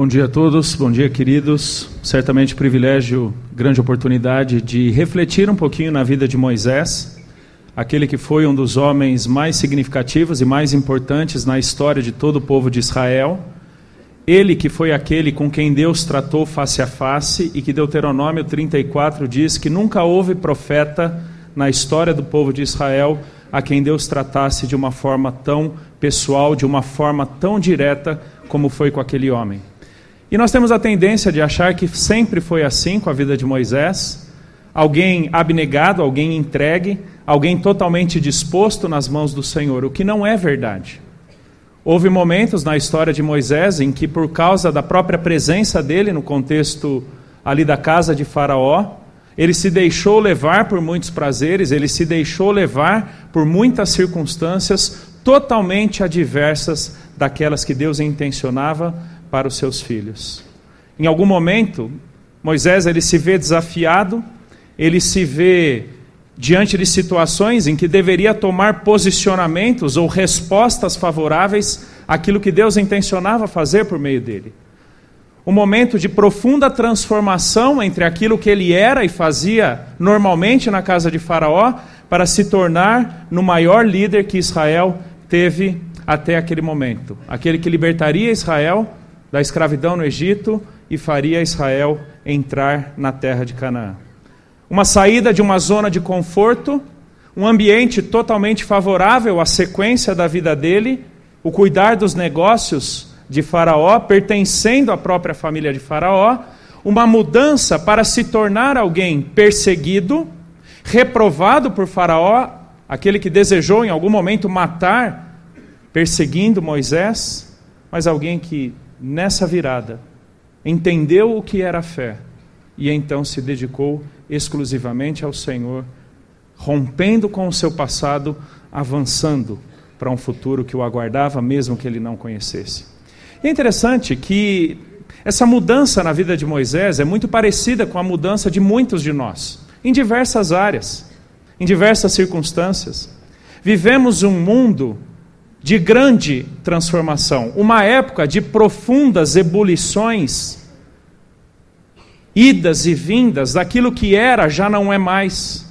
Bom dia a todos, bom dia queridos. Certamente privilégio, grande oportunidade de refletir um pouquinho na vida de Moisés, aquele que foi um dos homens mais significativos e mais importantes na história de todo o povo de Israel. Ele que foi aquele com quem Deus tratou face a face e que Deuteronômio 34 diz que nunca houve profeta na história do povo de Israel a quem Deus tratasse de uma forma tão pessoal, de uma forma tão direta como foi com aquele homem. E nós temos a tendência de achar que sempre foi assim com a vida de Moisés. Alguém abnegado, alguém entregue, alguém totalmente disposto nas mãos do Senhor, o que não é verdade. Houve momentos na história de Moisés em que, por causa da própria presença dele no contexto ali da casa de Faraó, ele se deixou levar por muitos prazeres, ele se deixou levar por muitas circunstâncias totalmente adversas daquelas que Deus intencionava para os seus filhos. Em algum momento, Moisés ele se vê desafiado, ele se vê diante de situações em que deveria tomar posicionamentos ou respostas favoráveis àquilo que Deus intencionava fazer por meio dele. Um momento de profunda transformação entre aquilo que ele era e fazia normalmente na casa de Faraó, para se tornar no maior líder que Israel teve até aquele momento aquele que libertaria Israel da escravidão no Egito e faria Israel entrar na terra de Canaã. Uma saída de uma zona de conforto, um ambiente totalmente favorável à sequência da vida dele, o cuidar dos negócios de Faraó, pertencendo à própria família de Faraó, uma mudança para se tornar alguém perseguido, reprovado por Faraó, aquele que desejou em algum momento matar, perseguindo Moisés, mas alguém que nessa virada, entendeu o que era fé e então se dedicou exclusivamente ao Senhor, rompendo com o seu passado, avançando para um futuro que o aguardava, mesmo que ele não conhecesse. E é interessante que essa mudança na vida de Moisés é muito parecida com a mudança de muitos de nós, em diversas áreas, em diversas circunstâncias. Vivemos um mundo de grande transformação, uma época de profundas ebulições, idas e vindas, daquilo que era já não é mais.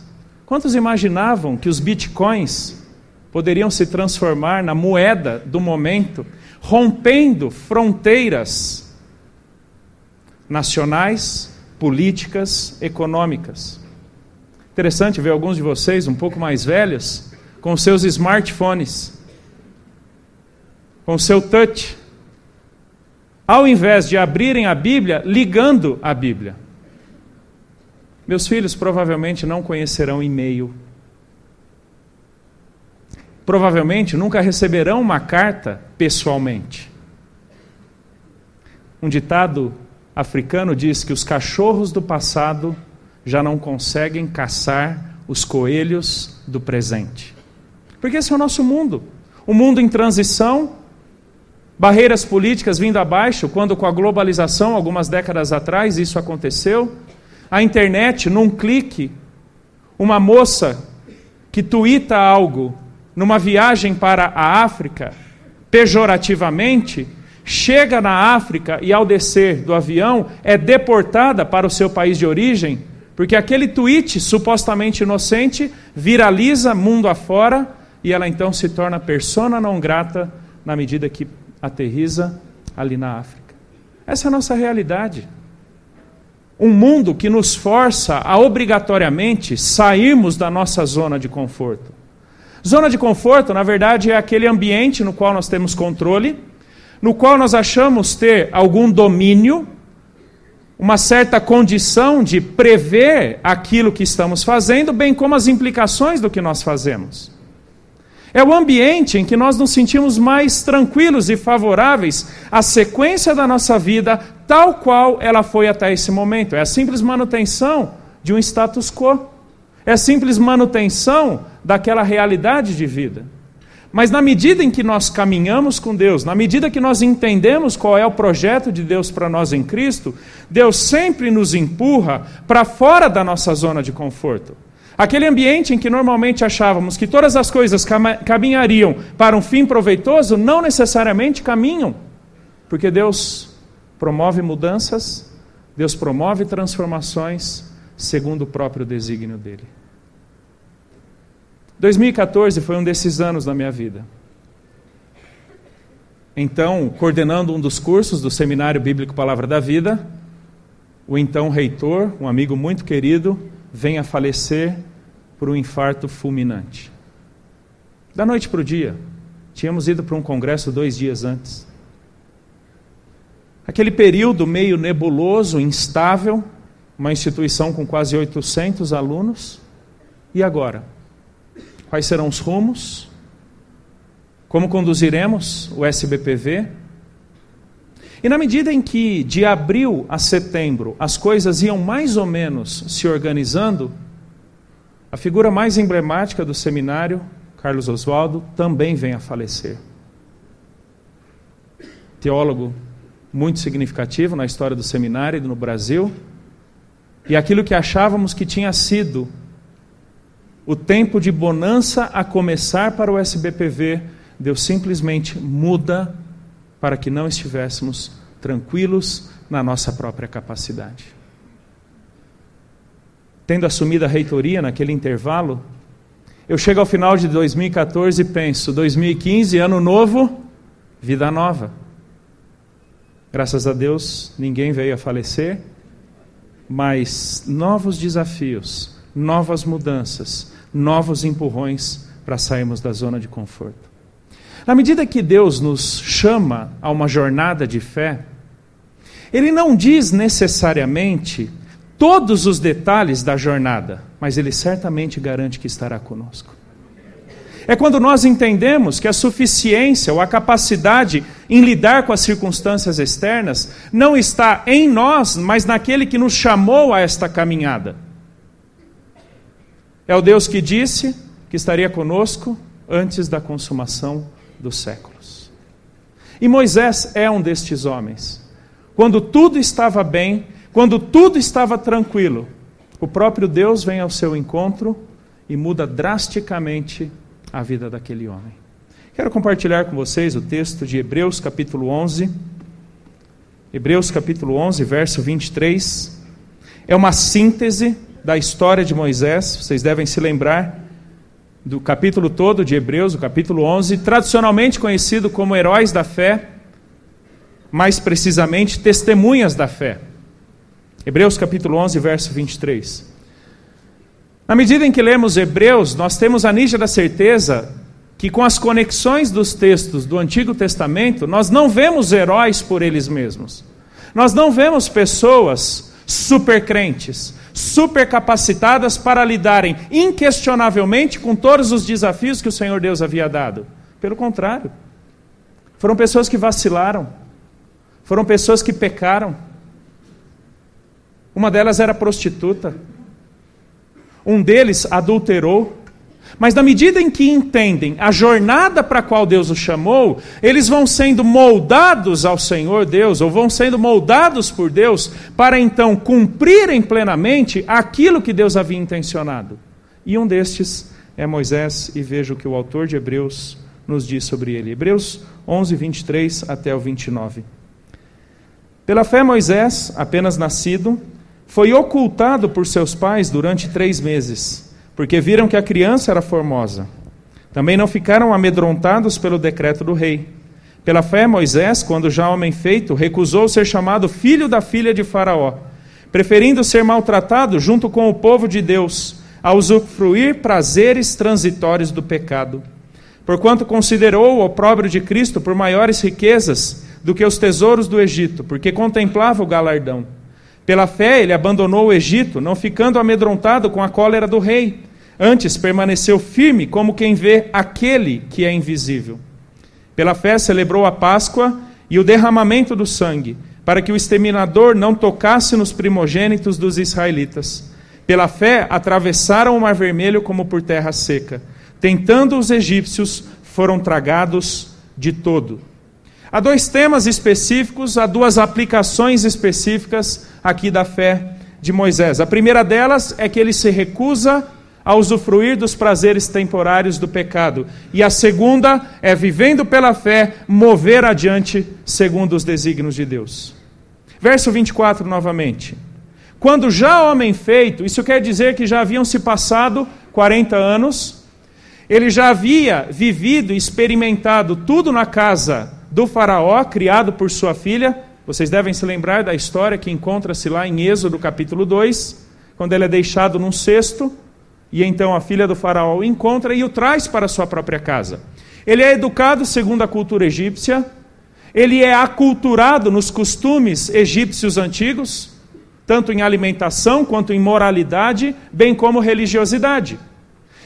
Quantos imaginavam que os bitcoins poderiam se transformar na moeda do momento, rompendo fronteiras nacionais, políticas, econômicas? Interessante ver alguns de vocês um pouco mais velhos com seus smartphones com seu touch, ao invés de abrirem a Bíblia, ligando a Bíblia. Meus filhos provavelmente não conhecerão e-mail. Provavelmente nunca receberão uma carta pessoalmente. Um ditado africano diz que os cachorros do passado já não conseguem caçar os coelhos do presente. Porque esse é o nosso mundo. Um mundo em transição, barreiras políticas vindo abaixo, quando com a globalização, algumas décadas atrás, isso aconteceu. A internet, num clique, uma moça que tuita algo numa viagem para a África, pejorativamente, chega na África e, ao descer do avião, é deportada para o seu país de origem, porque aquele tweet supostamente inocente viraliza mundo afora e ela então se torna persona não grata na medida que aterriza ali na África. Essa é a nossa realidade. Um mundo que nos força a obrigatoriamente sairmos da nossa zona de conforto. Zona de conforto, na verdade, é aquele ambiente no qual nós temos controle, no qual nós achamos ter algum domínio, uma certa condição de prever aquilo que estamos fazendo, bem como as implicações do que nós fazemos. É o ambiente em que nós nos sentimos mais tranquilos e favoráveis à sequência da nossa vida, tal qual ela foi até esse momento. É a simples manutenção de um status quo. É a simples manutenção daquela realidade de vida. Mas na medida em que nós caminhamos com Deus, na medida que nós entendemos qual é o projeto de Deus para nós em Cristo, Deus sempre nos empurra para fora da nossa zona de conforto. Aquele ambiente em que normalmente achávamos que todas as coisas caminhariam para um fim proveitoso, não necessariamente caminham, porque Deus promove mudanças, Deus promove transformações segundo o próprio desígnio dele. 2014 foi um desses anos na minha vida. Então, coordenando um dos cursos do Seminário Bíblico Palavra da Vida, o então reitor, um amigo muito querido, vem a falecer por um infarto fulminante. Da noite para o dia. Tínhamos ido para um congresso dois dias antes. Aquele período meio nebuloso, instável, uma instituição com quase 800 alunos. E agora? Quais serão os rumos? Como conduziremos o SBPV? E na medida em que de abril a setembro as coisas iam mais ou menos se organizando, a figura mais emblemática do seminário, Carlos Oswaldo, também vem a falecer. Teólogo muito significativo na história do seminário no Brasil, e aquilo que achávamos que tinha sido o tempo de bonança a começar para o SBPV, Deus simplesmente muda para que não estivéssemos tranquilos na nossa própria capacidade. Tendo assumido a reitoria naquele intervalo, eu chego ao final de 2014 e penso: 2015, ano novo, vida nova. Graças a Deus, ninguém veio a falecer, mas novos desafios, novas mudanças, novos empurrões para sairmos da zona de conforto. Na medida que Deus nos chama a uma jornada de fé, Ele não diz necessariamente todos os detalhes da jornada, mas Ele certamente garante que estará conosco. É quando nós entendemos que a suficiência ou a capacidade em lidar com as circunstâncias externas não está em nós, mas naquele que nos chamou a esta caminhada. É o Deus que disse que estaria conosco antes da consumação dos séculos. E Moisés é um destes homens. Quando tudo estava bem, quando tudo estava tranquilo, o próprio Deus vem ao seu encontro e muda drasticamente a vida daquele homem. Quero compartilhar com vocês o texto de Hebreus capítulo 11. Hebreus capítulo 11, verso 23. É uma síntese da história de Moisés, vocês devem se lembrar do capítulo todo de Hebreus, o capítulo 11, tradicionalmente conhecido como heróis da fé, mais precisamente testemunhas da fé. Hebreus capítulo 11, verso 23. Na medida em que lemos Hebreus, nós temos a nítida certeza que com as conexões dos textos do Antigo Testamento, nós não vemos heróis por eles mesmos. Nós não vemos pessoas supercrentes, super capacitadas para lidarem inquestionavelmente com todos os desafios que o Senhor Deus havia dado. Pelo contrário, foram pessoas que vacilaram, foram pessoas que pecaram. Uma delas era prostituta, um deles adulterou, mas na medida em que entendem a jornada para a qual Deus os chamou, eles vão sendo moldados ao Senhor Deus, ou vão sendo moldados por Deus, para então cumprirem plenamente aquilo que Deus havia intencionado. E um destes é Moisés, e veja o que o autor de Hebreus nos diz sobre ele. Hebreus 11, 23 até o 29. Pela fé, Moisés, apenas nascido, foi ocultado por seus pais durante três meses porque viram que a criança era formosa. Também não ficaram amedrontados pelo decreto do rei. Pela fé, Moisés, quando já homem feito, recusou ser chamado filho da filha de Faraó, preferindo ser maltratado junto com o povo de Deus, a usufruir prazeres transitórios do pecado. Porquanto considerou o opróbrio de Cristo por maiores riquezas do que os tesouros do Egito, porque contemplava o galardão. Pela fé, ele abandonou o Egito, não ficando amedrontado com a cólera do rei Antes permaneceu firme como quem vê aquele que é invisível. Pela fé celebrou a Páscoa e o derramamento do sangue, para que o exterminador não tocasse nos primogênitos dos israelitas. Pela fé atravessaram o Mar Vermelho como por terra seca. Tentando os egípcios, foram tragados de todo. Há dois temas específicos, há duas aplicações específicas aqui da fé de Moisés. A primeira delas é que ele se recusa a usufruir dos prazeres temporários do pecado. E a segunda é, vivendo pela fé, mover adiante segundo os desígnios de Deus. Verso 24 novamente. Quando já homem feito, isso quer dizer que já haviam se passado 40 anos, ele já havia vivido e experimentado tudo na casa do Faraó, criado por sua filha. Vocês devem se lembrar da história que encontra-se lá em Êxodo capítulo 2, quando ele é deixado num cesto, e então a filha do Faraó o encontra e o traz para sua própria casa. Ele é educado segundo a cultura egípcia, ele é aculturado nos costumes egípcios antigos, tanto em alimentação quanto em moralidade, bem como religiosidade.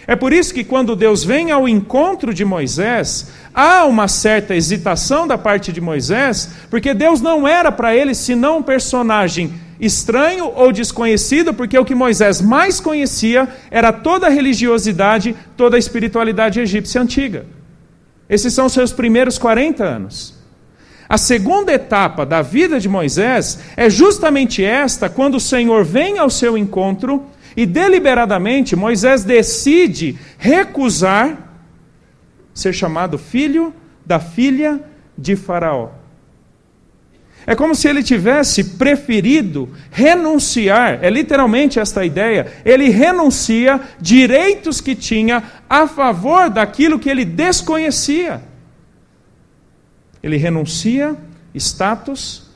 É por isso que quando Deus vem ao encontro de Moisés, há uma certa hesitação da parte de Moisés, porque Deus não era para ele senão um personagem estranho ou desconhecido, porque o que Moisés mais conhecia era toda a religiosidade, toda a espiritualidade egípcia antiga. Esses são seus primeiros 40 anos. A segunda etapa da vida de Moisés é justamente esta, quando o Senhor vem ao seu encontro e deliberadamente Moisés decide recusar ser chamado filho da filha de Faraó. É como se ele tivesse preferido renunciar, é literalmente esta ideia, ele renuncia direitos que tinha a favor daquilo que ele desconhecia. Ele renuncia status,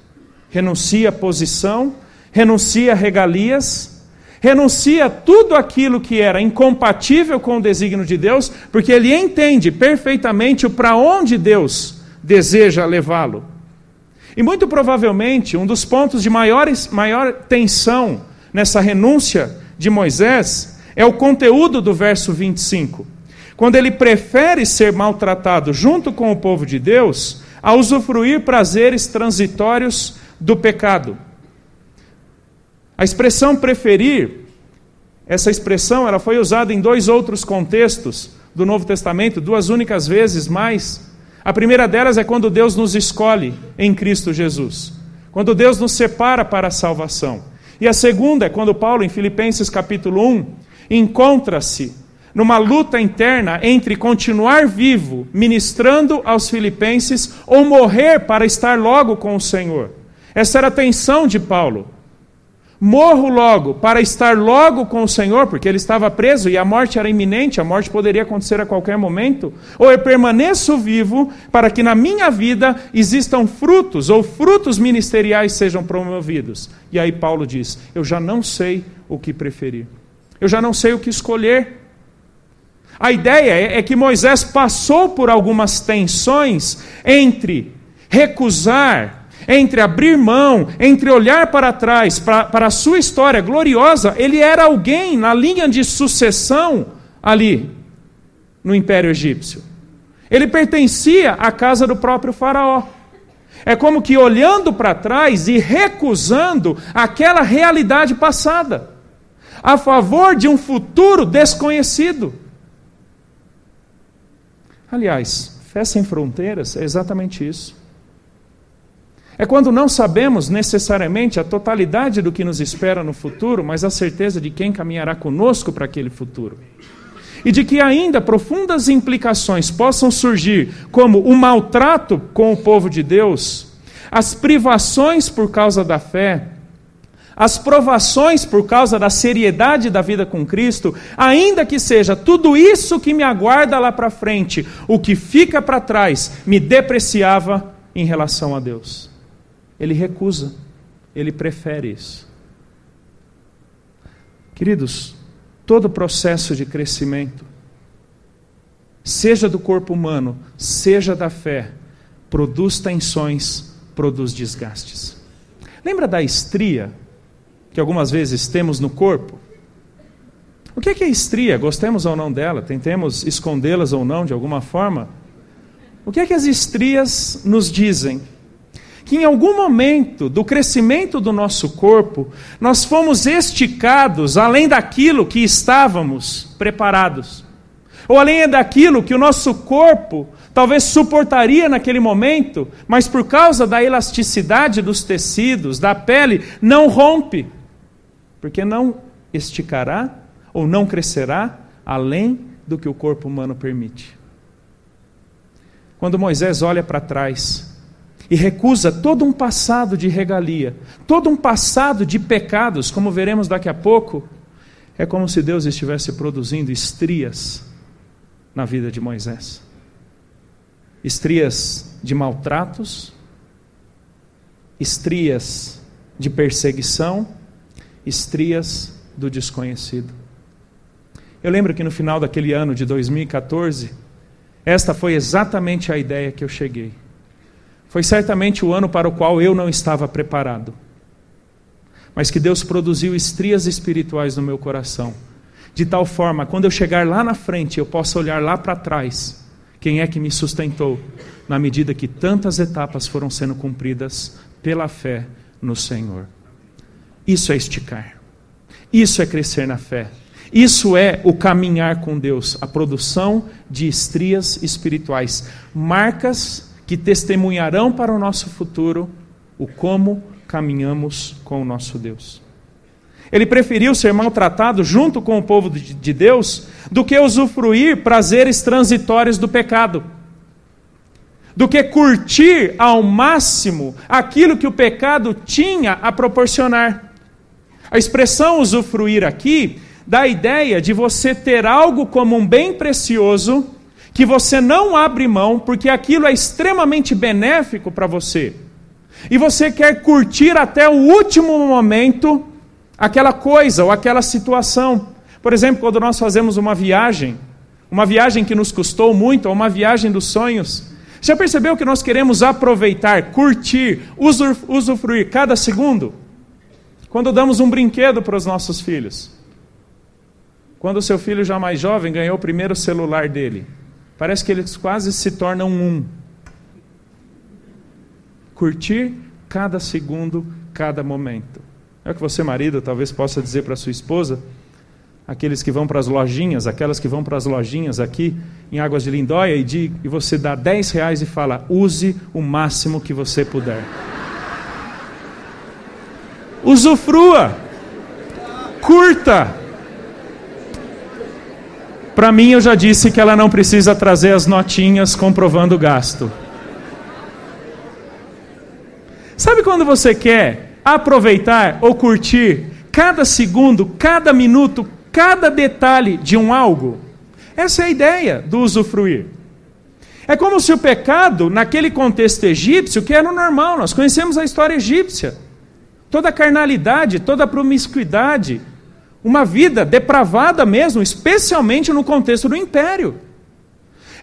renuncia posição, renuncia regalias, renuncia tudo aquilo que era incompatível com o desígnio de Deus, porque ele entende perfeitamente o para onde Deus deseja levá-lo. E muito provavelmente um dos pontos de maiores, maior tensão nessa renúncia de Moisés é o conteúdo do verso 25. Quando ele prefere ser maltratado junto com o povo de Deus, a usufruir prazeres transitórios do pecado. A expressão preferir, essa expressão ela foi usada em dois outros contextos do Novo Testamento, duas únicas vezes mais. A primeira delas é quando Deus nos escolhe em Cristo Jesus, quando Deus nos separa para a salvação. E a segunda é quando Paulo, em Filipenses capítulo 1, encontra-se numa luta interna entre continuar vivo, ministrando aos filipenses, ou morrer para estar logo com o Senhor. Essa era a tensão de Paulo. Morro logo para estar logo com o Senhor, porque ele estava preso e a morte era iminente, a morte poderia acontecer a qualquer momento, ou eu permaneço vivo para que na minha vida existam frutos, ou frutos ministeriais sejam promovidos. E aí Paulo diz: Eu já não sei o que preferir, eu já não sei o que escolher. A ideia é, é que Moisés passou por algumas tensões entre recusar, entre abrir mão, entre olhar para trás, para, para a sua história gloriosa. Ele era alguém na linha de sucessão ali no Império Egípcio. Ele pertencia à casa do próprio Faraó. É como que olhando para trás e recusando aquela realidade passada, a favor de um futuro desconhecido. Aliás, fé sem fronteiras é exatamente isso. É quando não sabemos necessariamente a totalidade do que nos espera no futuro, mas a certeza de quem caminhará conosco para aquele futuro. E de que ainda profundas implicações possam surgir, como o maltrato com o povo de Deus, as privações por causa da fé, as provações por causa da seriedade da vida com Cristo, ainda que seja tudo isso que me aguarda lá para frente, o que fica para trás me depreciava em relação a Deus. Ele recusa, ele prefere isso. Queridos, todo processo de crescimento, seja do corpo humano, seja da fé, produz tensões, produz desgastes. Lembra da estria que algumas vezes temos no corpo. O que é, que é estria? Gostemos ou não dela, tentemos escondê-las ou não de alguma forma. O que é que as estrias nos dizem? Que em algum momento do crescimento do nosso corpo, nós fomos esticados além daquilo que estávamos preparados, ou além daquilo que o nosso corpo talvez suportaria naquele momento, mas por causa da elasticidade dos tecidos, da pele, não rompe porque não esticará ou não crescerá além do que o corpo humano permite. Quando Moisés olha para trás e recusa todo um passado de regalia, todo um passado de pecados, como veremos daqui a pouco, é como se Deus estivesse produzindo estrias na vida de Moisés estrias de maltratos, estrias de perseguição, estrias do desconhecido. Eu lembro que no final daquele ano de 2014, esta foi exatamente a ideia que eu cheguei. Foi certamente o ano para o qual eu não estava preparado. Mas que Deus produziu estrias espirituais no meu coração, de tal forma, quando eu chegar lá na frente, eu possa olhar lá para trás quem é que me sustentou? Na medida que tantas etapas foram sendo cumpridas pela fé no Senhor. Isso é esticar. Isso é crescer na fé. Isso é o caminhar com Deus, a produção de estrias espirituais, marcas que testemunharão para o nosso futuro o como caminhamos com o nosso Deus. Ele preferiu ser maltratado junto com o povo de Deus do que usufruir prazeres transitórios do pecado, do que curtir ao máximo aquilo que o pecado tinha a proporcionar. A expressão usufruir aqui dá a ideia de você ter algo como um bem precioso que você não abre mão porque aquilo é extremamente benéfico para você. E você quer curtir até o último momento aquela coisa ou aquela situação. Por exemplo, quando nós fazemos uma viagem, uma viagem que nos custou muito, ou uma viagem dos sonhos, já percebeu que nós queremos aproveitar, curtir, usufruir cada segundo? Quando damos um brinquedo para os nossos filhos. Quando o seu filho já mais jovem ganhou o primeiro celular dele. Parece que eles quase se tornam um. Curtir cada segundo, cada momento. É o que você, marido, talvez possa dizer para sua esposa, aqueles que vão para as lojinhas, aquelas que vão para as lojinhas aqui em Águas de Lindóia e, de, e você dá 10 reais e fala, use o máximo que você puder. Usufrua, curta. Para mim, eu já disse que ela não precisa trazer as notinhas comprovando o gasto. Sabe quando você quer aproveitar ou curtir cada segundo, cada minuto, cada detalhe de um algo. Essa é a ideia do usufruir. É como se o pecado, naquele contexto egípcio, que era o normal, nós conhecemos a história egípcia. Toda a carnalidade, toda a promiscuidade, uma vida depravada mesmo, especialmente no contexto do império.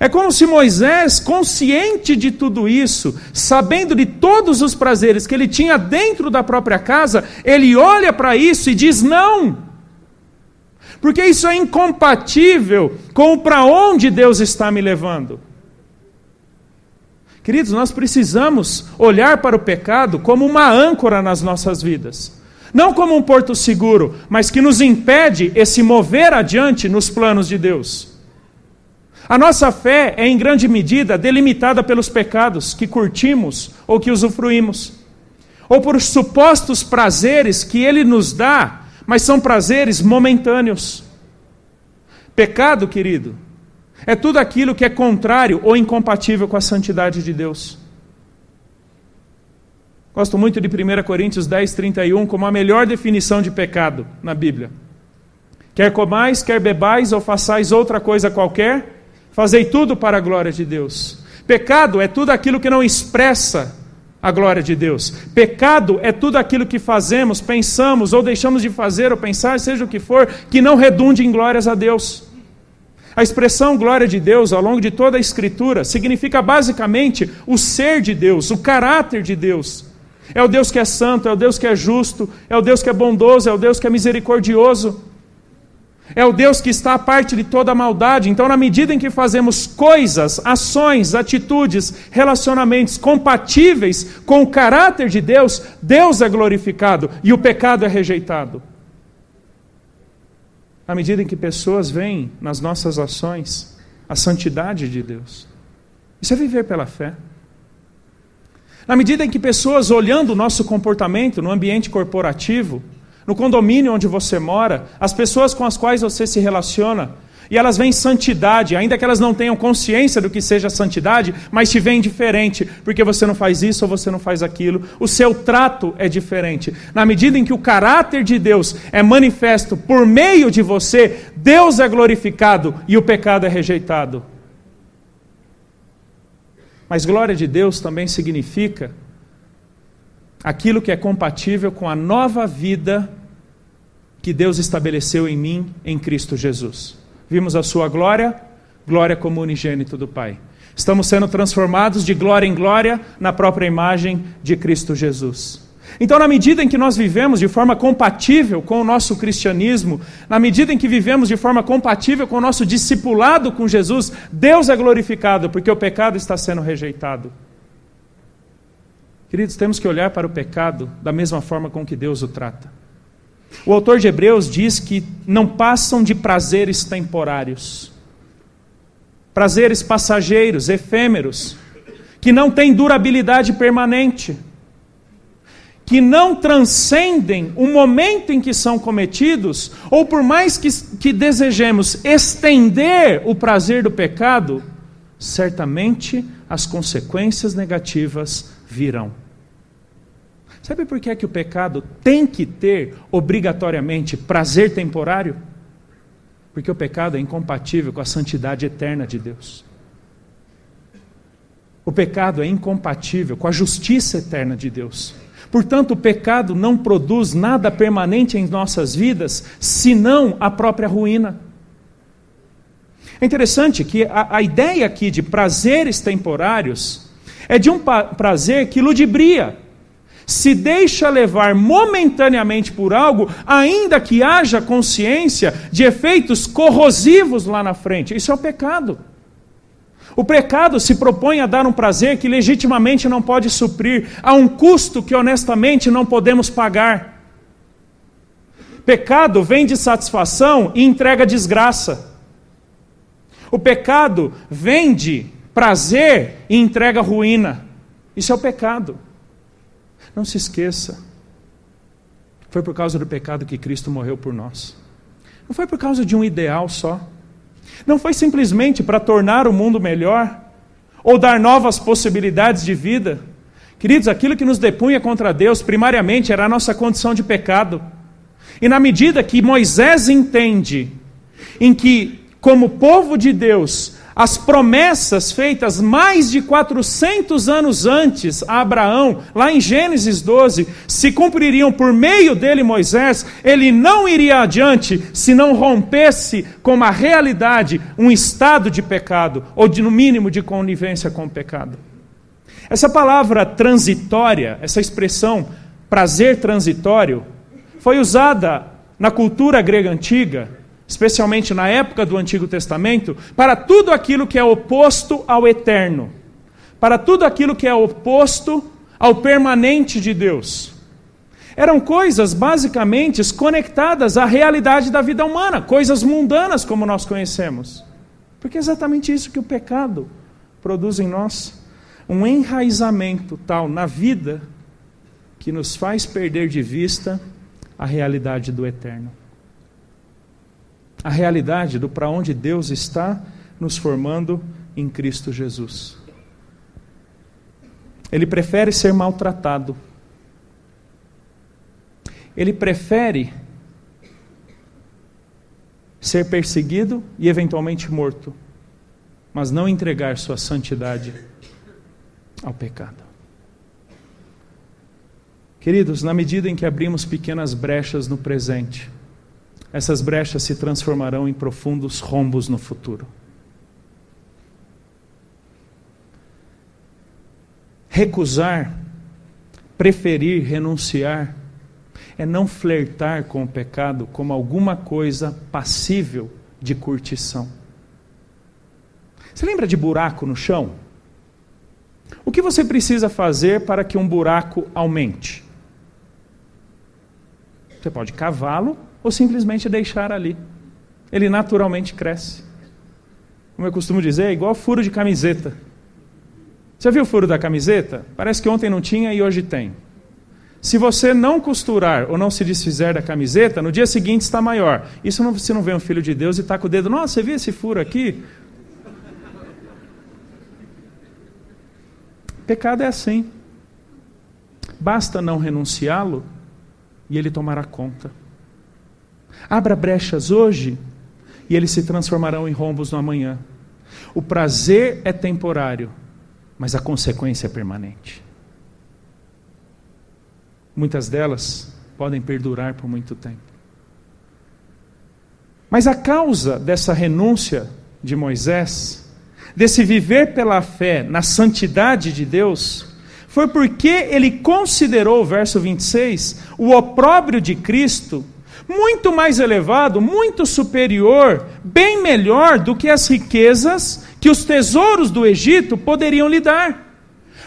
É como se Moisés, consciente de tudo isso, sabendo de todos os prazeres que ele tinha dentro da própria casa, ele olha para isso e diz: não. Porque isso é incompatível com para onde Deus está me levando. Queridos, nós precisamos olhar para o pecado como uma âncora nas nossas vidas. Não como um porto seguro, mas que nos impede esse mover adiante nos planos de Deus. A nossa fé é em grande medida delimitada pelos pecados que curtimos ou que usufruímos, ou por supostos prazeres que ele nos dá, mas são prazeres momentâneos. Pecado, querido, é tudo aquilo que é contrário ou incompatível com a santidade de Deus. Gosto muito de 1 Coríntios 10, 31 como a melhor definição de pecado na Bíblia. Quer comais, quer bebais ou façais outra coisa qualquer, Fazei tudo para a glória de Deus. Pecado é tudo aquilo que não expressa a glória de Deus. Pecado é tudo aquilo que fazemos, pensamos ou deixamos de fazer ou pensar, seja o que for, que não redunde em glórias a Deus. A expressão glória de Deus ao longo de toda a Escritura significa basicamente o ser de Deus, o caráter de Deus. É o Deus que é santo, é o Deus que é justo, é o Deus que é bondoso, é o Deus que é misericordioso. É o Deus que está à parte de toda maldade. Então, na medida em que fazemos coisas, ações, atitudes, relacionamentos compatíveis com o caráter de Deus, Deus é glorificado e o pecado é rejeitado. Na medida em que pessoas veem nas nossas ações a santidade de Deus. Isso é viver pela fé. Na medida em que pessoas, olhando o nosso comportamento no ambiente corporativo, no condomínio onde você mora, as pessoas com as quais você se relaciona, E elas veem santidade, ainda que elas não tenham consciência do que seja santidade, mas te veem diferente, porque você não faz isso ou você não faz aquilo. O seu trato é diferente. Na medida em que o caráter de Deus é manifesto por meio de você, Deus é glorificado e o pecado é rejeitado. Mas glória de Deus também significa aquilo que é compatível com a nova vida que Deus estabeleceu em mim em Cristo Jesus. Vimos a sua glória, glória como unigênito do Pai. Estamos sendo transformados de glória em glória na própria imagem de Cristo Jesus. Então, na medida em que nós vivemos de forma compatível com o nosso cristianismo, na medida em que vivemos de forma compatível com o nosso discipulado com Jesus, Deus é glorificado, porque o pecado está sendo rejeitado. Queridos, temos que olhar para o pecado da mesma forma com que Deus o trata. O autor de Hebreus diz que não passam de prazeres temporários, prazeres passageiros, efêmeros, que não têm durabilidade permanente, que não transcendem o momento em que são cometidos, ou por mais que, que desejemos estender o prazer do pecado, certamente as consequências negativas virão. Sabe por que é que o pecado tem que ter obrigatoriamente prazer temporário? Porque o pecado é incompatível com a santidade eterna de Deus. O pecado é incompatível com a justiça eterna de Deus. Portanto, o pecado não produz nada permanente em nossas vidas, senão a própria ruína. É interessante que a, a ideia aqui de prazeres temporários é de um prazer que ludibria, se deixa levar momentaneamente por algo, ainda que haja consciência de efeitos corrosivos lá na frente. Isso é o pecado. O pecado se propõe a dar um prazer que legitimamente não pode suprir, a um custo que honestamente não podemos pagar. Pecado vem de satisfação e entrega desgraça. O pecado vende prazer e entrega ruína. Isso é o pecado. Não se esqueça. Foi por causa do pecado que Cristo morreu por nós. Não foi por causa de um ideal só. Não foi simplesmente para tornar o mundo melhor ou dar novas possibilidades de vida. Queridos, aquilo que nos depunha contra Deus, primariamente, era a nossa condição de pecado. E na medida que Moisés entende em que, como povo de Deus, as promessas feitas mais de 400 anos antes a Abraão, lá em Gênesis 12, se cumpririam por meio dele, Moisés, ele não iria adiante se não rompesse com uma realidade, um estado de pecado, ou de, no mínimo de conivência com o pecado. Essa palavra transitória, essa expressão prazer transitório, foi usada na cultura grega antiga especialmente na época do Antigo Testamento, para tudo aquilo que é oposto ao eterno, para tudo aquilo que é oposto ao permanente de Deus. Eram coisas basicamente conectadas à realidade da vida humana, coisas mundanas como nós conhecemos. Porque é exatamente isso que o pecado produz em nós um enraizamento tal na vida que nos faz perder de vista a realidade do eterno a realidade do para onde Deus está nos formando em Cristo Jesus. Ele prefere ser maltratado. Ele prefere ser perseguido e eventualmente morto, mas não entregar sua santidade ao pecado. Queridos, na medida em que abrimos pequenas brechas no presente, essas brechas se transformarão em profundos rombos no futuro. Recusar, preferir, renunciar, é não flertar com o pecado como alguma coisa passível de curtição. Você lembra de buraco no chão? O que você precisa fazer para que um buraco aumente? Você pode cavá-lo ou simplesmente deixar ali. Ele naturalmente cresce. Como eu costumo dizer, é igual furo de camiseta. Você viu o furo da camiseta? Parece que ontem não tinha e hoje tem. Se você não costurar ou não se desfizer da camiseta, no dia seguinte está maior. Isso não, você não vê um filho de Deus e está com o dedo, nossa, você viu esse furo aqui? Pecado é assim. Basta não renunciá-lo e ele tomará conta. Abra brechas hoje e eles se transformarão em rombos no amanhã. O prazer é temporário, mas a consequência é permanente. Muitas delas podem perdurar por muito tempo. Mas a causa dessa renúncia de Moisés, desse viver pela fé na santidade de Deus, foi porque ele considerou, verso 26, o opróbrio de Cristo muito mais elevado, muito superior, bem melhor do que as riquezas que os tesouros do Egito poderiam lhe dar.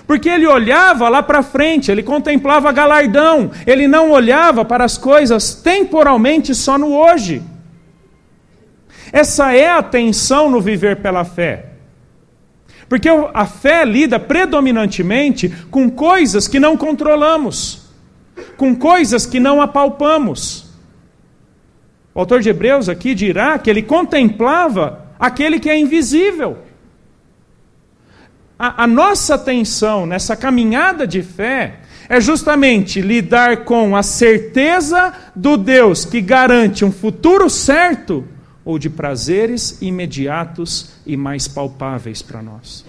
Porque ele olhava lá para frente, ele contemplava galardão, ele não olhava para as coisas temporalmente só no hoje. Essa é a tensão no viver pela fé. Porque a fé lida predominantemente com coisas que não controlamos, com coisas que não apalpamos. O autor de Hebreus aqui dirá que ele contemplava aquele que é invisível a, a nossa atenção nessa caminhada de fé é justamente lidar com a certeza do Deus que garante um futuro certo ou de prazeres imediatos e mais palpáveis para nós.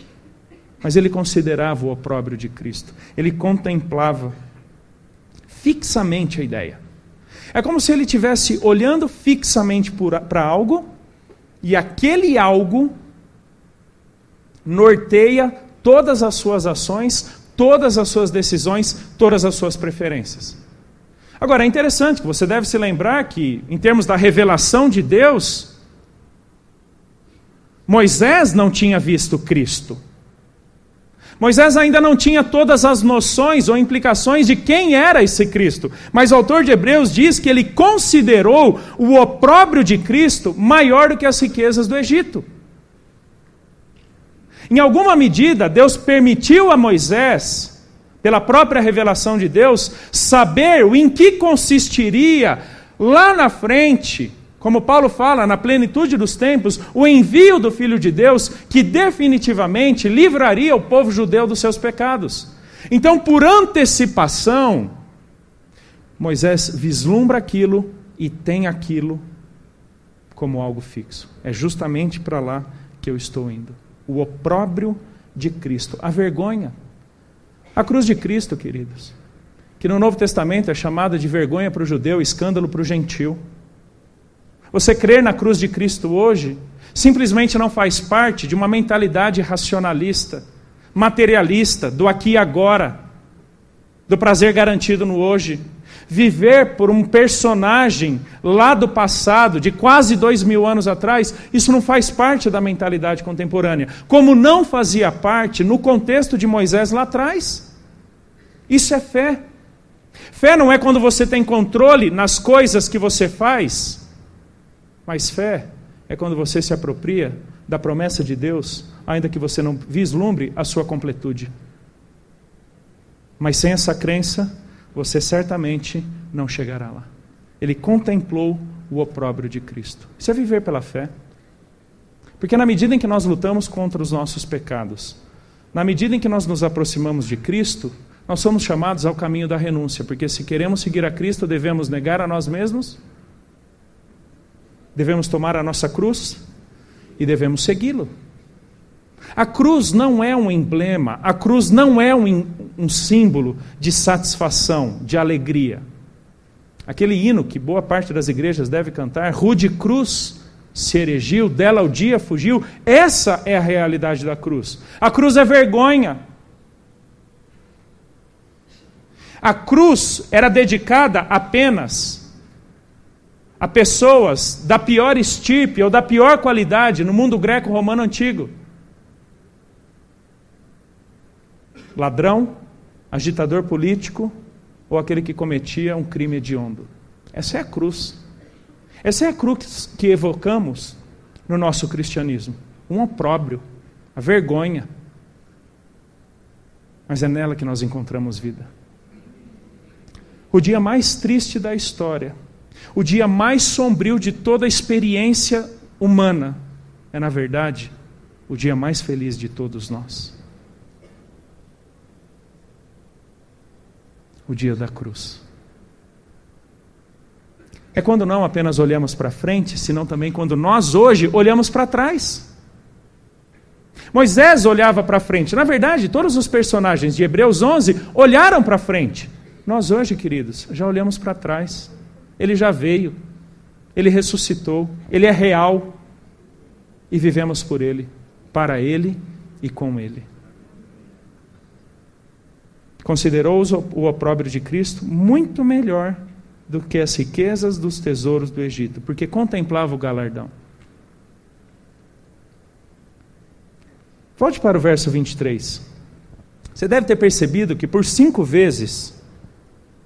Mas ele considerava o opróbrio de Cristo, ele contemplava fixamente a ideia. É como se ele estivesse olhando fixamente para algo e aquele algo norteia todas as suas ações, todas as suas decisões, todas as suas preferências. Agora, é interessante que você deve se lembrar que, em termos da revelação de Deus, Moisés não tinha visto Cristo. Moisés ainda não tinha todas as noções ou implicações de quem era esse Cristo, mas o autor de Hebreus diz que ele considerou o opróbrio de Cristo maior do que as riquezas do Egito. Em alguma medida, Deus permitiu a Moisés, pela própria revelação de Deus, saber o em que consistiria lá na frente, como Paulo fala, na plenitude dos tempos, o envio do Filho de Deus, que definitivamente livraria o povo judeu dos seus pecados. Então, por antecipação, Moisés vislumbra aquilo e tem aquilo como algo fixo. É justamente para lá que eu estou indo o opróbrio de Cristo, a vergonha. A cruz de Cristo, queridos, que no Novo Testamento é chamada de vergonha para o judeu, escândalo para o gentil. Você crer na cruz de Cristo hoje simplesmente não faz parte de uma mentalidade racionalista, materialista, do aqui e agora, do prazer garantido no hoje viver por um personagem lá do passado, de quase dois mil anos atrás, isso não faz parte da mentalidade contemporânea. Como não fazia parte no contexto de Moisés lá atrás. Isso é fé. Fé não é quando você tem controle nas coisas que você faz, mas fé é quando você se apropria da promessa de Deus, ainda que você não vislumbre a sua completude. Mas sem essa crença, você certamente não chegará lá. Ele contemplou o opróbrio de Cristo. Isso é viver pela fé. Porque na medida em que nós lutamos contra os nossos pecados, na medida em que nós nos aproximamos de Cristo, nós somos chamados ao caminho da renúncia, porque se queremos seguir a Cristo, devemos negar a nós mesmos, devemos tomar a nossa cruz e devemos segui-lo. A cruz não é um emblema, a cruz não é um, um símbolo de satisfação, de alegria. Aquele hino que boa parte das igrejas deve cantar, Rude Cruz se erigiu, dela o dia fugiu, essa é a realidade da cruz. A cruz é vergonha. A cruz era dedicada apenas a pessoas da pior estirpe ou da pior qualidade no mundo greco-romano antigo. ladrão, agitador político ou aquele que cometia um crime hediondo. Essa é a cruz. Essa é a cruz que evocamos no nosso cristianismo. Um opróbrio, a vergonha. Mas é nela que nós encontramos vida. o dia mais triste da história, o dia mais sombrio de toda a experiência humana, é, na verdade, o dia mais feliz de todos nós. O dia da cruz. É quando não apenas olhamos para frente, senão também quando nós hoje olhamos para trás. Moisés olhava para frente. Na verdade, todos os personagens de Hebreus 11 olharam para frente. Nós hoje, queridos, já olhamos para trás. Ele já veio, ele ressuscitou, ele é real e vivemos por ele, para ele e com ele. Considerou o opróbrio de Cristo muito melhor do que as riquezas dos tesouros do Egito, porque contemplava o galardão. Volte para o verso 23. Você deve ter percebido que por cinco vezes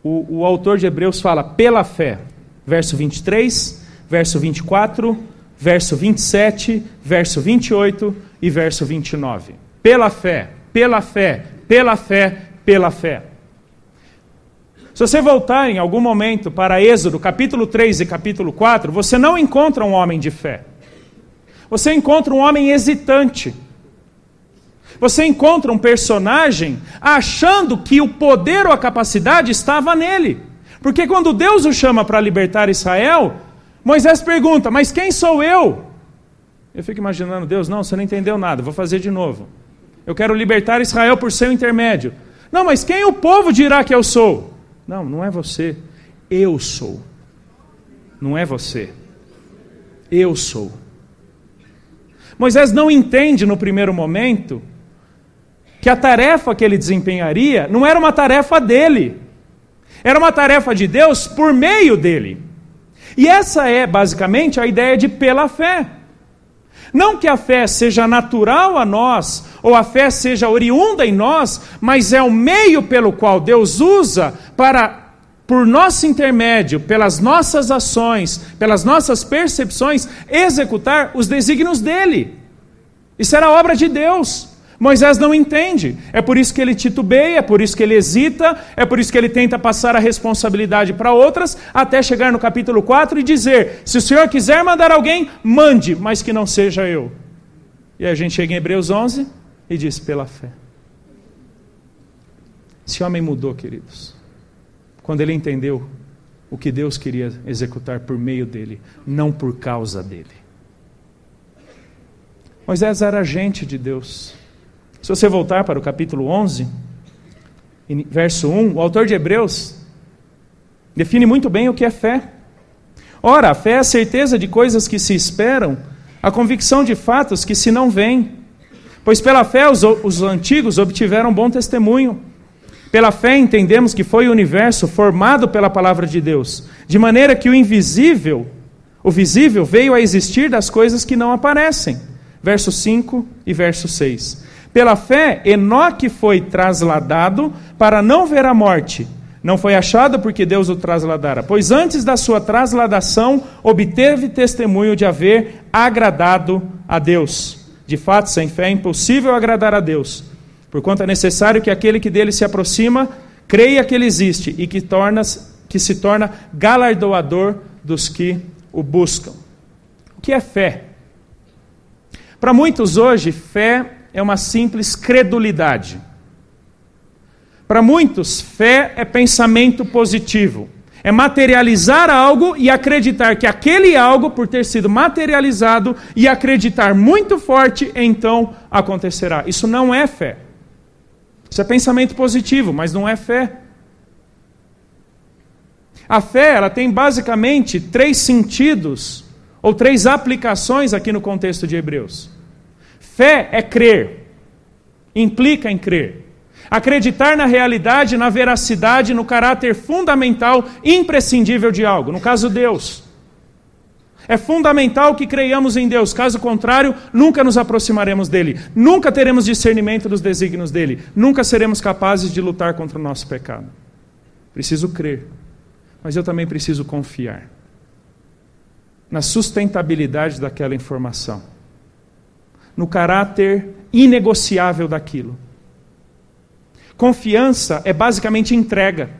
o, o autor de Hebreus fala pela fé. Verso 23, verso 24, verso 27, verso 28 e verso 29. Pela fé, pela fé, pela fé, pela fé. Se você voltar em algum momento para Êxodo, capítulo 3 e capítulo 4, você não encontra um homem de fé. Você encontra um homem hesitante. Você encontra um personagem achando que o poder ou a capacidade estava nele. Porque quando Deus o chama para libertar Israel, Moisés pergunta: Mas quem sou eu? Eu fico imaginando, Deus, não, você não entendeu nada, vou fazer de novo. Eu quero libertar Israel por seu intermédio. Não, mas quem o povo dirá que eu sou? Não, não é você. Eu sou. Não é você. Eu sou. Moisés não entende no primeiro momento que a tarefa que ele desempenharia não era uma tarefa dele, era uma tarefa de Deus por meio dele. E essa é basicamente a ideia de pela fé. Não que a fé seja natural a nós, ou a fé seja oriunda em nós, mas é o meio pelo qual Deus usa para, por nosso intermédio, pelas nossas ações, pelas nossas percepções, executar os desígnios dele. Isso era obra de Deus. Moisés não entende. É por isso que ele titubeia, é por isso que ele hesita, é por isso que ele tenta passar a responsabilidade para outras, até chegar no capítulo 4 e dizer: se o Senhor quiser mandar alguém, mande, mas que não seja eu. E a gente chega em Hebreus 11 e diz: pela fé. Esse homem mudou, queridos, quando ele entendeu o que Deus queria executar por meio dele, não por causa dele. Moisés era agente de Deus. Se você voltar para o capítulo 11, verso 1, o autor de Hebreus define muito bem o que é fé. Ora, a fé é a certeza de coisas que se esperam, a convicção de fatos que se não veem. Pois pela fé os, os antigos obtiveram bom testemunho. Pela fé entendemos que foi o universo formado pela palavra de Deus, de maneira que o invisível, o visível, veio a existir das coisas que não aparecem. Verso 5 e verso 6. Pela fé, Enoque foi trasladado para não ver a morte. Não foi achado porque Deus o trasladara, pois antes da sua trasladação obteve testemunho de haver agradado a Deus. De fato, sem fé é impossível agradar a Deus, porquanto é necessário que aquele que dele se aproxima creia que ele existe e que, torna, que se torna galardoador dos que o buscam. O que é fé? Para muitos hoje, fé é uma simples credulidade. Para muitos, fé é pensamento positivo. É materializar algo e acreditar que aquele algo, por ter sido materializado e acreditar muito forte, então acontecerá. Isso não é fé. Isso é pensamento positivo, mas não é fé. A fé, ela tem basicamente três sentidos ou três aplicações aqui no contexto de Hebreus. Fé é crer, implica em crer. Acreditar na realidade, na veracidade, no caráter fundamental, imprescindível de algo, no caso Deus. É fundamental que creiamos em Deus, caso contrário, nunca nos aproximaremos dele, nunca teremos discernimento dos desígnios dele, nunca seremos capazes de lutar contra o nosso pecado. Preciso crer, mas eu também preciso confiar na sustentabilidade daquela informação no caráter inegociável daquilo. Confiança é basicamente entrega.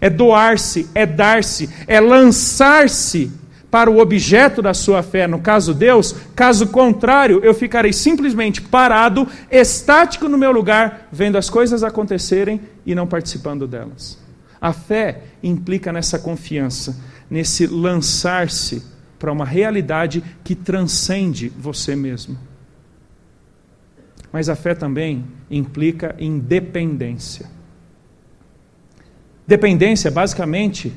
é doar-se, é dar-se, é lançar-se para o objeto da sua fé, no caso Deus, caso contrário, eu ficarei simplesmente parado, estático no meu lugar, vendo as coisas acontecerem e não participando delas. A fé implica nessa confiança, nesse lançar-se para uma realidade que transcende você mesmo. Mas a fé também implica em dependência. Dependência, basicamente,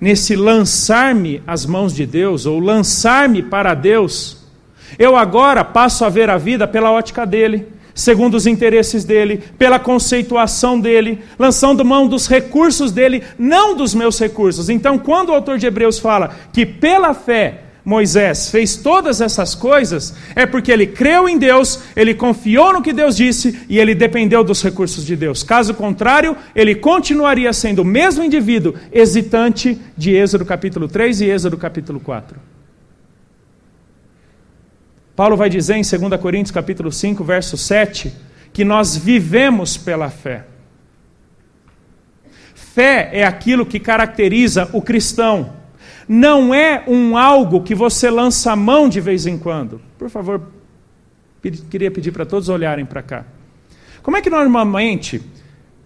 nesse lançar-me às mãos de Deus, ou lançar-me para Deus, eu agora passo a ver a vida pela ótica dele, segundo os interesses dele, pela conceituação dele, lançando mão dos recursos dele, não dos meus recursos. Então, quando o autor de Hebreus fala que pela fé Moisés fez todas essas coisas, é porque ele creu em Deus, ele confiou no que Deus disse e ele dependeu dos recursos de Deus. Caso contrário, ele continuaria sendo o mesmo indivíduo hesitante de Êxodo capítulo 3 e Êxodo capítulo 4. Paulo vai dizer em 2 Coríntios capítulo 5, verso 7, que nós vivemos pela fé. Fé é aquilo que caracteriza o cristão não é um algo que você lança a mão de vez em quando. Por favor, queria pedir para todos olharem para cá. Como é que normalmente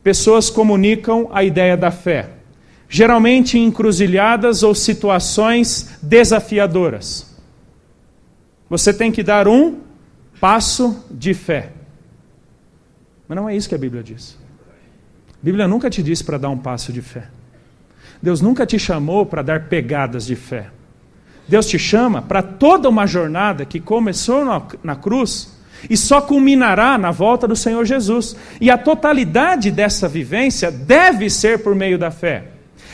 pessoas comunicam a ideia da fé? Geralmente em encruzilhadas ou situações desafiadoras. Você tem que dar um passo de fé. Mas não é isso que a Bíblia diz. A Bíblia nunca te diz para dar um passo de fé. Deus nunca te chamou para dar pegadas de fé. Deus te chama para toda uma jornada que começou na, cruz e só culminará na volta do Senhor Jesus. E a totalidade dessa vivência deve ser por meio da fé.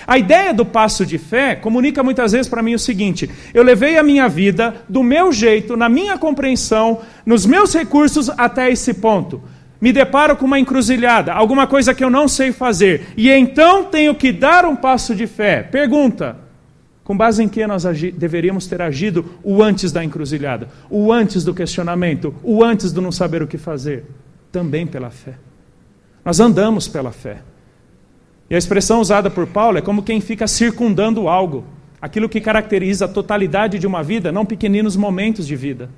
A ideia do passo de fé comunica muitas vezes para mim o seguinte: eu levei a minha vida do meu jeito, na minha compreensão, nos meus recursos até esse ponto me deparo com uma encruzilhada, alguma coisa que eu não sei fazer, e então tenho que dar um passo de fé. Pergunta: com base em que nós deveríamos ter agido o antes da encruzilhada, o antes do questionamento, o antes do não saber o que fazer? Também pela fé. Nós andamos pela fé. E a expressão usada por Paulo é como quem fica circundando algo, aquilo que caracteriza a totalidade de uma vida, não pequeninos momentos de vida.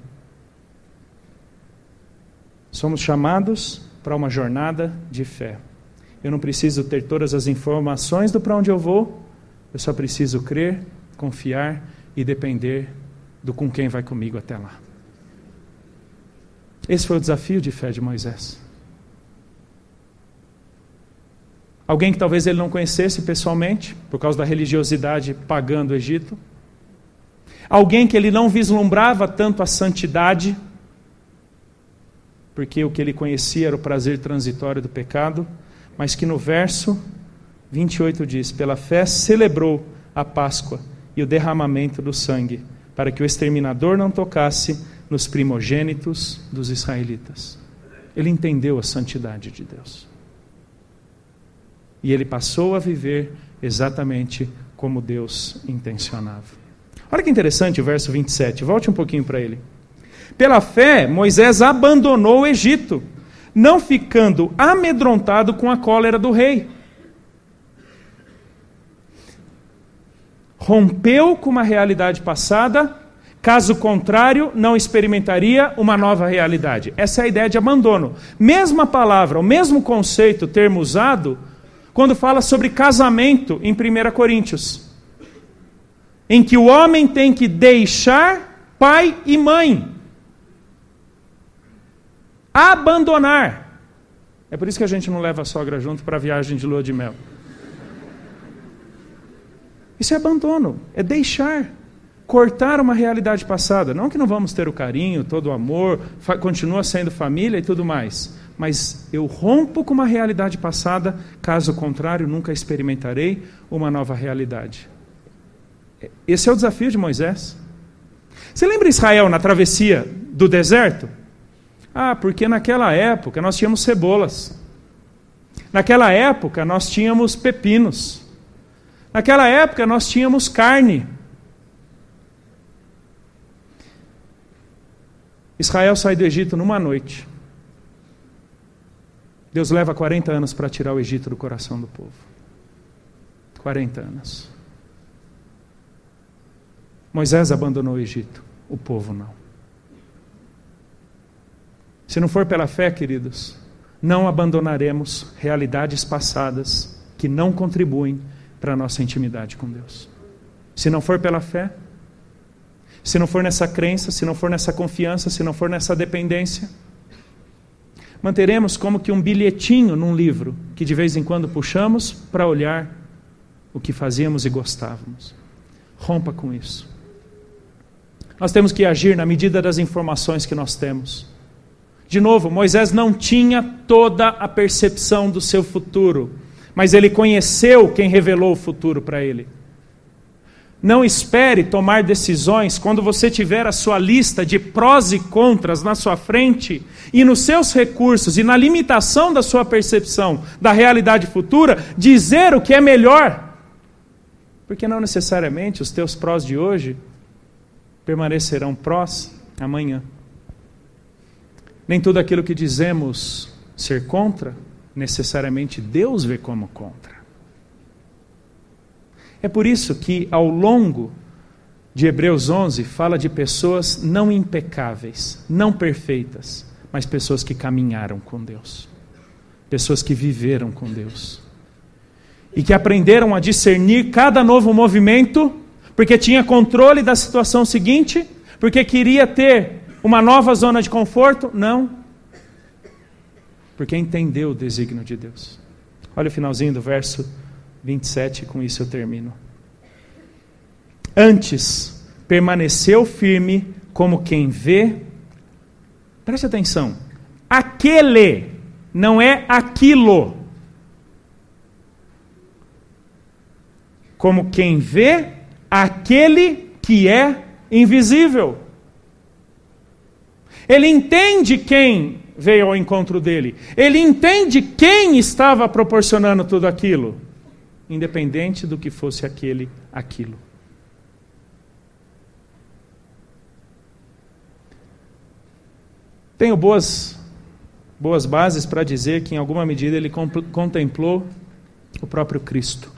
Somos chamados para uma jornada de fé. Eu não preciso ter todas as informações do para onde eu vou, eu só preciso crer, confiar e depender do com quem vai comigo até lá. Esse foi o desafio de fé de Moisés. Alguém que talvez ele não conhecesse pessoalmente, por causa da religiosidade pagã do Egito. Alguém que ele não vislumbrava tanto a santidade porque o que ele conhecia era o prazer transitório do pecado, mas que no verso 28 diz: Pela fé celebrou a Páscoa e o derramamento do sangue, para que o exterminador não tocasse nos primogênitos dos israelitas. Ele entendeu a santidade de Deus. E ele passou a viver exatamente como Deus intencionava. Olha que interessante o verso 27, volte um pouquinho para ele. Pela fé, Moisés abandonou o Egito, não ficando amedrontado com a cólera do rei. Rompeu com uma realidade passada, caso contrário, não experimentaria uma nova realidade. Essa é a ideia de abandono. Mesma palavra, o mesmo conceito, termo usado, quando fala sobre casamento em 1 Coríntios, em que o homem tem que deixar pai e mãe abandonar. É por isso que a gente não leva a sogra junto para a viagem de lua de mel. Isso é abandono, é deixar, cortar uma realidade passada. Não que não vamos ter o carinho, todo o amor, continua sendo família e tudo mais. Mas eu rompo com uma realidade passada, caso contrário, nunca experimentarei uma nova realidade. Esse é o desafio de Moisés. Você lembra Israel na travessia do deserto? Ah, porque naquela época nós tínhamos cebolas. Naquela época nós tínhamos pepinos. Naquela época nós tínhamos carne. Israel sai do Egito numa noite. Deus leva 40 anos para tirar o Egito do coração do povo. 40 anos. Moisés abandonou o Egito, o povo não. Se não for pela fé, queridos, não abandonaremos realidades passadas que não contribuem para a nossa intimidade com Deus. Se não for pela fé, se não for nessa crença, se não for nessa confiança, se não for nessa dependência, manteremos como que um bilhetinho num livro que de vez em quando puxamos para olhar o que fazíamos e gostávamos. Rompa com isso. Nós temos que agir na medida das informações que nós temos. De novo, Moisés não tinha toda a percepção do seu futuro, mas ele conheceu quem revelou o futuro para ele. Não espere tomar decisões quando você tiver a sua lista de prós e contras na sua frente e nos seus recursos e na limitação da sua percepção da realidade futura, dizer o que é melhor. Porque não necessariamente os teus prós de hoje permanecerão prós amanhã. Nem tudo aquilo que dizemos ser contra, necessariamente Deus vê como contra. É por isso que, ao longo de Hebreus 11, fala de pessoas não impecáveis, não perfeitas, mas pessoas que caminharam com Deus, pessoas que viveram com Deus e que aprenderam a discernir cada novo movimento, porque tinha controle da situação seguinte, porque queria ter uma nova zona de conforto? Não. Porque entendeu o desígnio de Deus. Olha o finalzinho do verso 27, com isso eu termino. Antes, permaneceu firme como quem vê. Preste atenção. Aquele não é aquilo. Como quem vê aquele que é invisível. Ele entende quem veio ao encontro dele. Ele entende quem estava proporcionando tudo aquilo independente do que fosse aquele aquilo. Tenho boas boas bases para dizer que em alguma medida ele contemplou o próprio Cristo.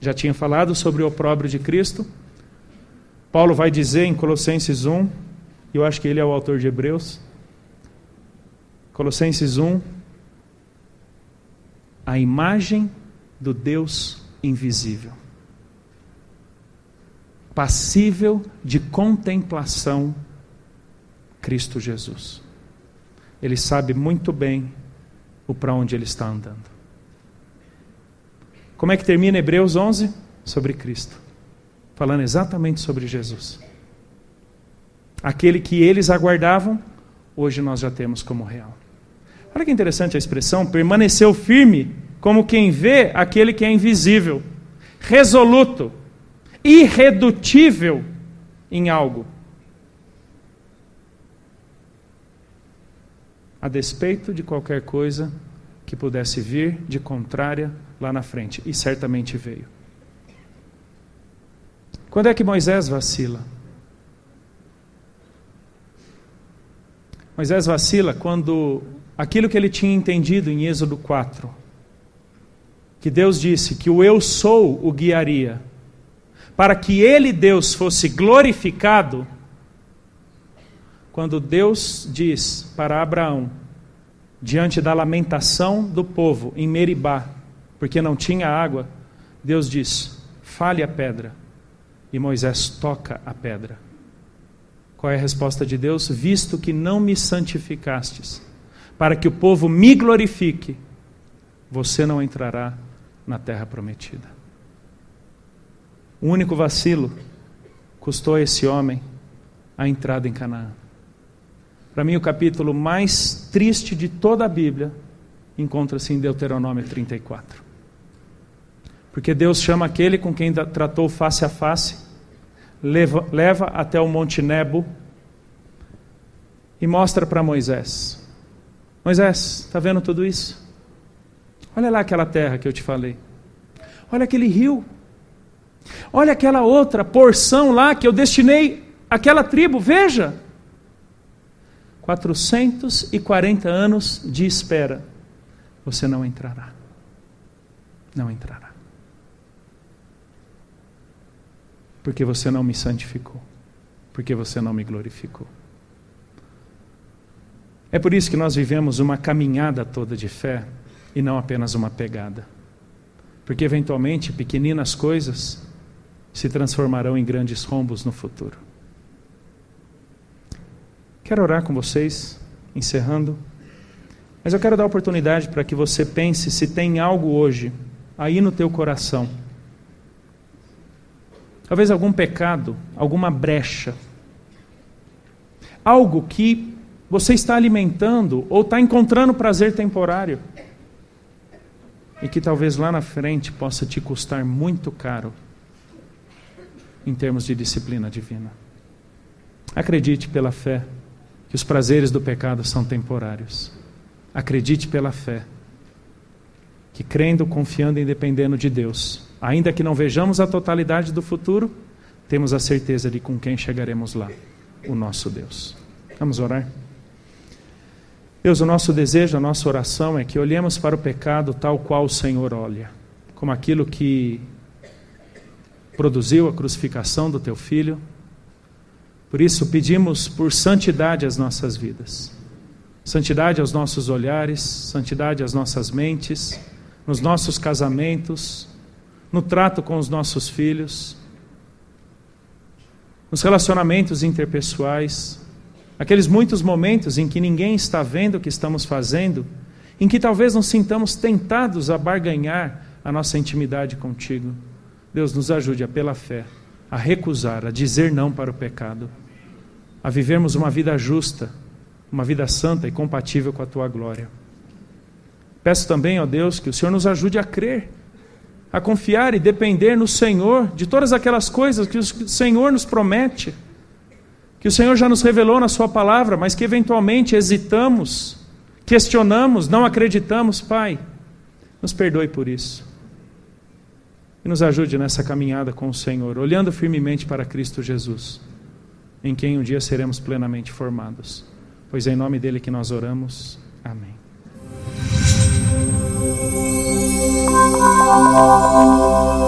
Já tinha falado sobre o opróbrio de Cristo. Paulo vai dizer em Colossenses 1, eu acho que ele é o autor de Hebreus. Colossenses 1, a imagem do Deus invisível, passível de contemplação, Cristo Jesus. Ele sabe muito bem o para onde ele está andando. Como é que termina Hebreus 11? Sobre Cristo, falando exatamente sobre Jesus. Aquele que eles aguardavam, hoje nós já temos como real. Olha que interessante a expressão, permaneceu firme como quem vê aquele que é invisível, resoluto, irredutível em algo. A despeito de qualquer coisa que pudesse vir de contrária lá na frente, e certamente veio. Quando é que Moisés vacila? Moisés vacila quando aquilo que ele tinha entendido em Êxodo 4 que Deus disse que o eu sou o guiaria, para que ele, Deus, fosse glorificado, quando Deus diz para Abraão, diante da lamentação do povo em Meribá, porque não tinha água, Deus diz: fale a pedra. E Moisés toca a pedra. Qual é a resposta de Deus? Visto que não me santificastes, para que o povo me glorifique, você não entrará na terra prometida. O único vacilo custou a esse homem a entrada em Canaã. Para mim, o capítulo mais triste de toda a Bíblia encontra-se em Deuteronômio 34. Porque Deus chama aquele com quem tratou face a face, leva, leva até o Monte Nebo e mostra para Moisés: Moisés, está vendo tudo isso? Olha lá aquela terra que eu te falei. Olha aquele rio. Olha aquela outra porção lá que eu destinei àquela tribo. Veja. 440 anos de espera. Você não entrará. Não entrará. Porque você não me santificou. Porque você não me glorificou. É por isso que nós vivemos uma caminhada toda de fé e não apenas uma pegada. Porque eventualmente pequeninas coisas se transformarão em grandes rombos no futuro. Quero orar com vocês, encerrando. Mas eu quero dar oportunidade para que você pense se tem algo hoje aí no teu coração. Talvez algum pecado, alguma brecha. Algo que você está alimentando ou está encontrando prazer temporário. E que talvez lá na frente possa te custar muito caro em termos de disciplina divina. Acredite pela fé que os prazeres do pecado são temporários. Acredite pela fé que crendo, confiando e dependendo de Deus, ainda que não vejamos a totalidade do futuro, temos a certeza de com quem chegaremos lá, o nosso Deus. Vamos orar? Deus, o nosso desejo, a nossa oração é que olhemos para o pecado tal qual o Senhor olha, como aquilo que produziu a crucificação do teu filho. Por isso, pedimos por santidade as nossas vidas, santidade aos nossos olhares, santidade às nossas mentes, nos nossos casamentos, no trato com os nossos filhos, nos relacionamentos interpessoais, aqueles muitos momentos em que ninguém está vendo o que estamos fazendo, em que talvez nos sintamos tentados a barganhar a nossa intimidade contigo. Deus nos ajude a, pela fé, a recusar, a dizer não para o pecado, a vivermos uma vida justa, uma vida santa e compatível com a tua glória. Peço também, ó Deus, que o Senhor nos ajude a crer, a confiar e depender no Senhor de todas aquelas coisas que o Senhor nos promete, que o Senhor já nos revelou na Sua palavra, mas que eventualmente hesitamos, questionamos, não acreditamos, Pai. Nos perdoe por isso e nos ajude nessa caminhada com o Senhor, olhando firmemente para Cristo Jesus, em quem um dia seremos plenamente formados. Pois é em nome dele que nós oramos. Amém. Música